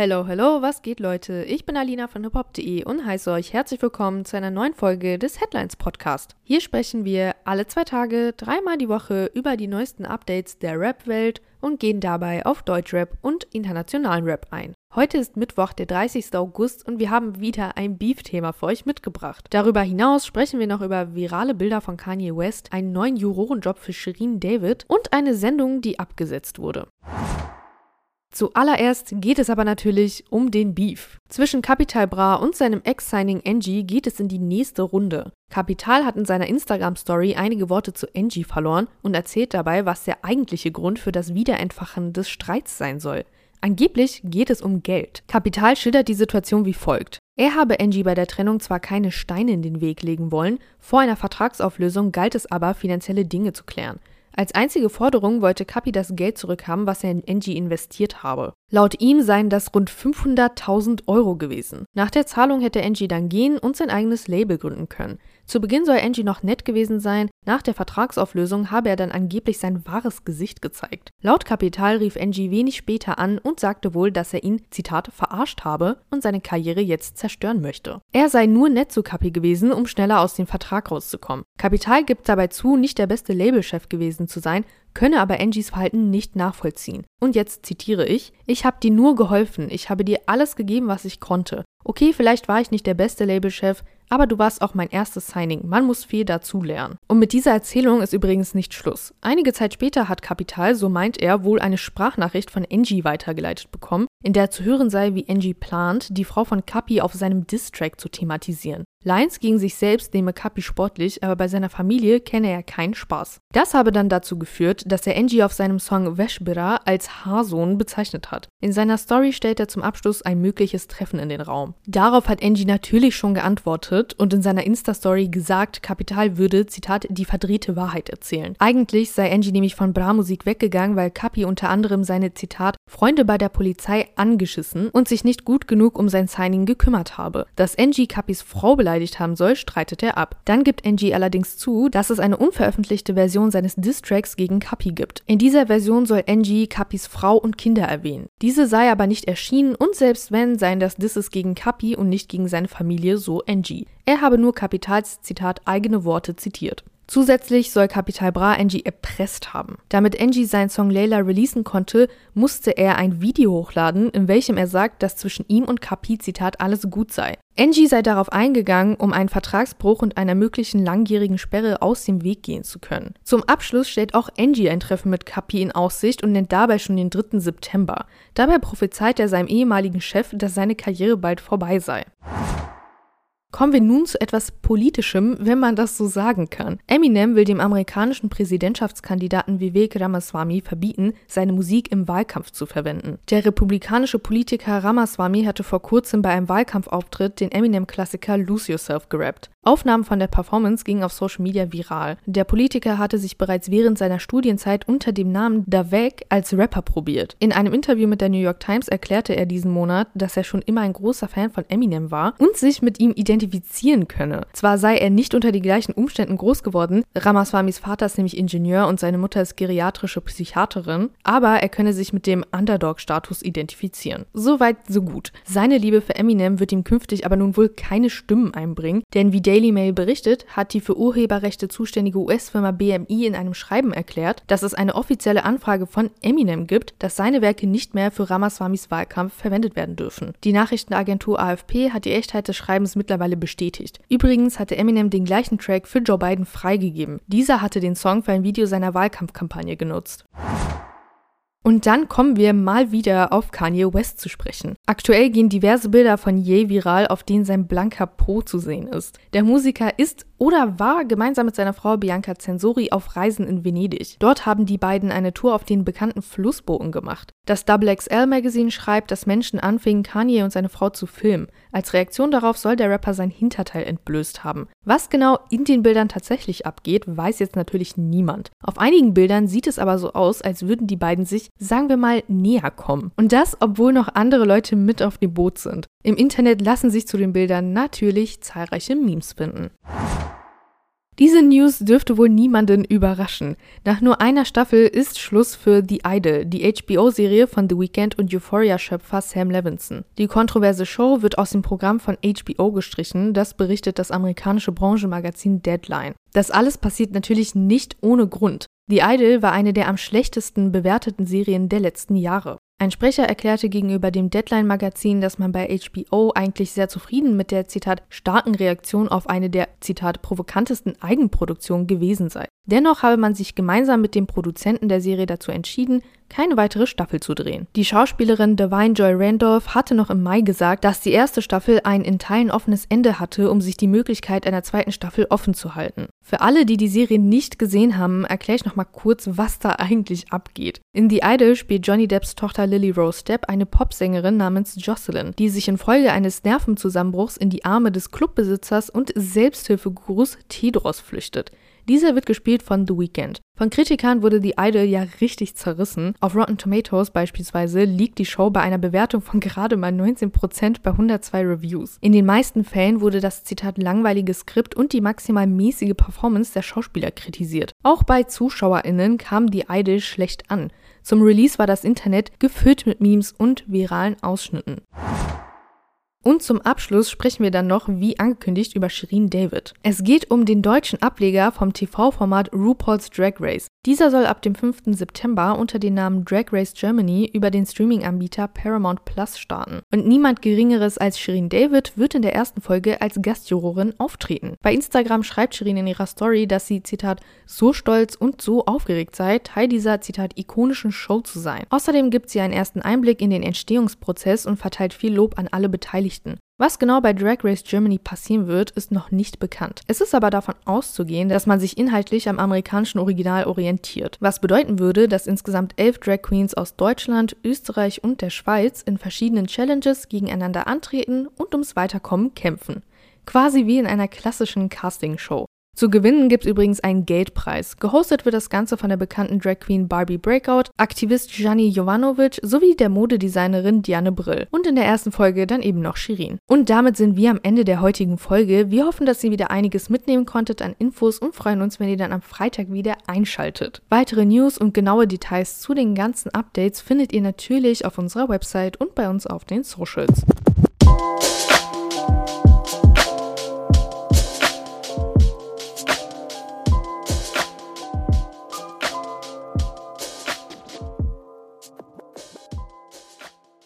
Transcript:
Hello, hello, was geht, Leute? Ich bin Alina von hiphop.de und heiße euch herzlich willkommen zu einer neuen Folge des Headlines Podcast. Hier sprechen wir alle zwei Tage, dreimal die Woche über die neuesten Updates der Rap-Welt und gehen dabei auf Deutschrap und internationalen Rap ein. Heute ist Mittwoch, der 30. August und wir haben wieder ein Beef-Thema für euch mitgebracht. Darüber hinaus sprechen wir noch über virale Bilder von Kanye West, einen neuen Jurorenjob für Shirin David und eine Sendung, die abgesetzt wurde. Zuallererst geht es aber natürlich um den Beef. Zwischen Capital Bra und seinem Ex-Signing Angie geht es in die nächste Runde. Capital hat in seiner Instagram-Story einige Worte zu Angie verloren und erzählt dabei, was der eigentliche Grund für das Wiederentfachen des Streits sein soll. Angeblich geht es um Geld. Capital schildert die Situation wie folgt. Er habe Angie bei der Trennung zwar keine Steine in den Weg legen wollen, vor einer Vertragsauflösung galt es aber, finanzielle Dinge zu klären. Als einzige Forderung wollte Kapi das Geld zurückhaben, was er in Angie investiert habe. Laut ihm seien das rund 500.000 Euro gewesen. Nach der Zahlung hätte Angie dann gehen und sein eigenes Label gründen können. Zu Beginn soll Angie noch nett gewesen sein, nach der Vertragsauflösung habe er dann angeblich sein wahres Gesicht gezeigt. Laut Kapital rief Angie wenig später an und sagte wohl, dass er ihn, Zitat, verarscht habe und seine Karriere jetzt zerstören möchte. Er sei nur nett zu Kapi gewesen, um schneller aus dem Vertrag rauszukommen. Kapital gibt dabei zu, nicht der beste Labelchef gewesen zu sein, könne aber Angies Verhalten nicht nachvollziehen. Und jetzt zitiere ich, ich habe dir nur geholfen, ich habe dir alles gegeben, was ich konnte. Okay, vielleicht war ich nicht der beste Labelchef, aber du warst auch mein erstes Signing. Man muss viel dazu lernen. Und mit dieser Erzählung ist übrigens nicht Schluss. Einige Zeit später hat Capital, so meint er, wohl eine Sprachnachricht von Angie weitergeleitet bekommen, in der zu hören sei, wie Angie plant, die Frau von Capi auf seinem Distrack zu thematisieren. Lines gegen sich selbst nehme Capi sportlich, aber bei seiner Familie kenne er keinen Spaß. Das habe dann dazu geführt, dass er Angie auf seinem Song Veshbira als Haarsohn bezeichnet hat. In seiner Story stellt er zum Abschluss ein mögliches Treffen in den Raum. Darauf hat Angie natürlich schon geantwortet und in seiner Insta-Story gesagt, Kapital würde, Zitat, die verdrehte Wahrheit erzählen. Eigentlich sei Angie nämlich von Bra-Musik weggegangen, weil Capi unter anderem seine, Zitat, Freunde bei der Polizei angeschissen und sich nicht gut genug um sein Signing gekümmert habe. Dass Angie Capis Frau beleidigt haben soll, streitet er ab. Dann gibt Angie allerdings zu, dass es eine unveröffentlichte Version seines Distracks gegen Capi gibt. In dieser Version soll Angie Capis Frau und Kinder erwähnen. Diese sei aber nicht erschienen und selbst wenn, seien das Disses gegen Capi und nicht gegen seine Familie, so Angie. Er habe nur Kapitals Zitat eigene Worte zitiert. Zusätzlich soll Capital Bra Angie erpresst haben. Damit Angie seinen Song Layla releasen konnte, musste er ein Video hochladen, in welchem er sagt, dass zwischen ihm und Capi, Zitat, alles gut sei. Angie sei darauf eingegangen, um einen Vertragsbruch und einer möglichen langjährigen Sperre aus dem Weg gehen zu können. Zum Abschluss stellt auch Angie ein Treffen mit Capi in Aussicht und nennt dabei schon den 3. September. Dabei prophezeit er seinem ehemaligen Chef, dass seine Karriere bald vorbei sei. Kommen wir nun zu etwas Politischem, wenn man das so sagen kann. Eminem will dem amerikanischen Präsidentschaftskandidaten Vivek Ramaswamy verbieten, seine Musik im Wahlkampf zu verwenden. Der republikanische Politiker Ramaswamy hatte vor kurzem bei einem Wahlkampfauftritt den Eminem-Klassiker Lose Yourself gerappt. Aufnahmen von der Performance gingen auf Social Media viral. Der Politiker hatte sich bereits während seiner Studienzeit unter dem Namen Davek als Rapper probiert. In einem Interview mit der New York Times erklärte er diesen Monat, dass er schon immer ein großer Fan von Eminem war und sich mit ihm identifizieren könne. Zwar sei er nicht unter den gleichen Umständen groß geworden, Ramaswamys Vater ist nämlich Ingenieur und seine Mutter ist geriatrische Psychiaterin, aber er könne sich mit dem Underdog-Status identifizieren. Soweit, so gut. Seine Liebe für Eminem wird ihm künftig aber nun wohl keine Stimmen einbringen, denn wie Daily Mail berichtet, hat die für Urheberrechte zuständige US-Firma BMI in einem Schreiben erklärt, dass es eine offizielle Anfrage von Eminem gibt, dass seine Werke nicht mehr für Ramaswamis Wahlkampf verwendet werden dürfen. Die Nachrichtenagentur AFP hat die Echtheit des Schreibens mittlerweile bestätigt. Übrigens hatte Eminem den gleichen Track für Joe Biden freigegeben. Dieser hatte den Song für ein Video seiner Wahlkampfkampagne genutzt. Und dann kommen wir mal wieder auf Kanye West zu sprechen. Aktuell gehen diverse Bilder von Ye viral, auf denen sein blanker Po zu sehen ist. Der Musiker ist oder war gemeinsam mit seiner Frau Bianca Censori auf Reisen in Venedig. Dort haben die beiden eine Tour auf den bekannten Flussbooten gemacht. Das XXL Magazine schreibt, dass Menschen anfingen, Kanye und seine Frau zu filmen. Als Reaktion darauf soll der Rapper sein Hinterteil entblößt haben. Was genau in den Bildern tatsächlich abgeht, weiß jetzt natürlich niemand. Auf einigen Bildern sieht es aber so aus, als würden die beiden sich, sagen wir mal, näher kommen. Und das, obwohl noch andere Leute mit auf dem Boot sind. Im Internet lassen sich zu den Bildern natürlich zahlreiche Memes finden. Diese News dürfte wohl niemanden überraschen. Nach nur einer Staffel ist Schluss für The Idol, die HBO-Serie von The Weeknd und Euphoria-Schöpfer Sam Levinson. Die kontroverse Show wird aus dem Programm von HBO gestrichen, das berichtet das amerikanische Branchenmagazin Deadline. Das alles passiert natürlich nicht ohne Grund. The Idol war eine der am schlechtesten bewerteten Serien der letzten Jahre. Ein Sprecher erklärte gegenüber dem Deadline-Magazin, dass man bei HBO eigentlich sehr zufrieden mit der Zitat starken Reaktion auf eine der Zitat provokantesten Eigenproduktionen gewesen sei. Dennoch habe man sich gemeinsam mit dem Produzenten der Serie dazu entschieden, keine weitere Staffel zu drehen. Die Schauspielerin Divine Joy Randolph hatte noch im Mai gesagt, dass die erste Staffel ein in Teilen offenes Ende hatte, um sich die Möglichkeit einer zweiten Staffel offen zu halten. Für alle, die die Serie nicht gesehen haben, erkläre ich nochmal kurz, was da eigentlich abgeht. In The Idol spielt Johnny Depps Tochter Lily Rose Depp eine Popsängerin namens Jocelyn, die sich infolge eines Nervenzusammenbruchs in die Arme des Clubbesitzers und Selbsthilfegurus Tedros flüchtet. Dieser wird gespielt von The Weeknd. Von Kritikern wurde The Idol ja richtig zerrissen. Auf Rotten Tomatoes beispielsweise liegt die Show bei einer Bewertung von gerade mal 19% bei 102 Reviews. In den meisten Fällen wurde das Zitat langweilige Skript und die maximal mäßige Performance der Schauspieler kritisiert. Auch bei ZuschauerInnen kam The Idol schlecht an. Zum Release war das Internet gefüllt mit Memes und viralen Ausschnitten. Und zum Abschluss sprechen wir dann noch, wie angekündigt, über Shirin David. Es geht um den deutschen Ableger vom TV-Format RuPaul's Drag Race. Dieser soll ab dem 5. September unter dem Namen Drag Race Germany über den Streaming-Anbieter Paramount Plus starten. Und niemand Geringeres als Shirin David wird in der ersten Folge als Gastjurorin auftreten. Bei Instagram schreibt Shirin in ihrer Story, dass sie, Zitat, so stolz und so aufgeregt sei, Teil dieser, Zitat, ikonischen Show zu sein. Außerdem gibt sie einen ersten Einblick in den Entstehungsprozess und verteilt viel Lob an alle Beteiligten. Was genau bei Drag Race Germany passieren wird, ist noch nicht bekannt. Es ist aber davon auszugehen, dass man sich inhaltlich am amerikanischen Original orientiert, was bedeuten würde, dass insgesamt elf Drag Queens aus Deutschland, Österreich und der Schweiz in verschiedenen Challenges gegeneinander antreten und ums Weiterkommen kämpfen. Quasi wie in einer klassischen Castingshow. Zu gewinnen gibt es übrigens einen Geldpreis. Gehostet wird das Ganze von der bekannten Drag Queen Barbie Breakout, Aktivist Gianni Jovanovic sowie der Modedesignerin Diane Brill. Und in der ersten Folge dann eben noch Shirin. Und damit sind wir am Ende der heutigen Folge. Wir hoffen, dass ihr wieder einiges mitnehmen konntet an Infos und freuen uns, wenn ihr dann am Freitag wieder einschaltet. Weitere News und genaue Details zu den ganzen Updates findet ihr natürlich auf unserer Website und bei uns auf den Socials.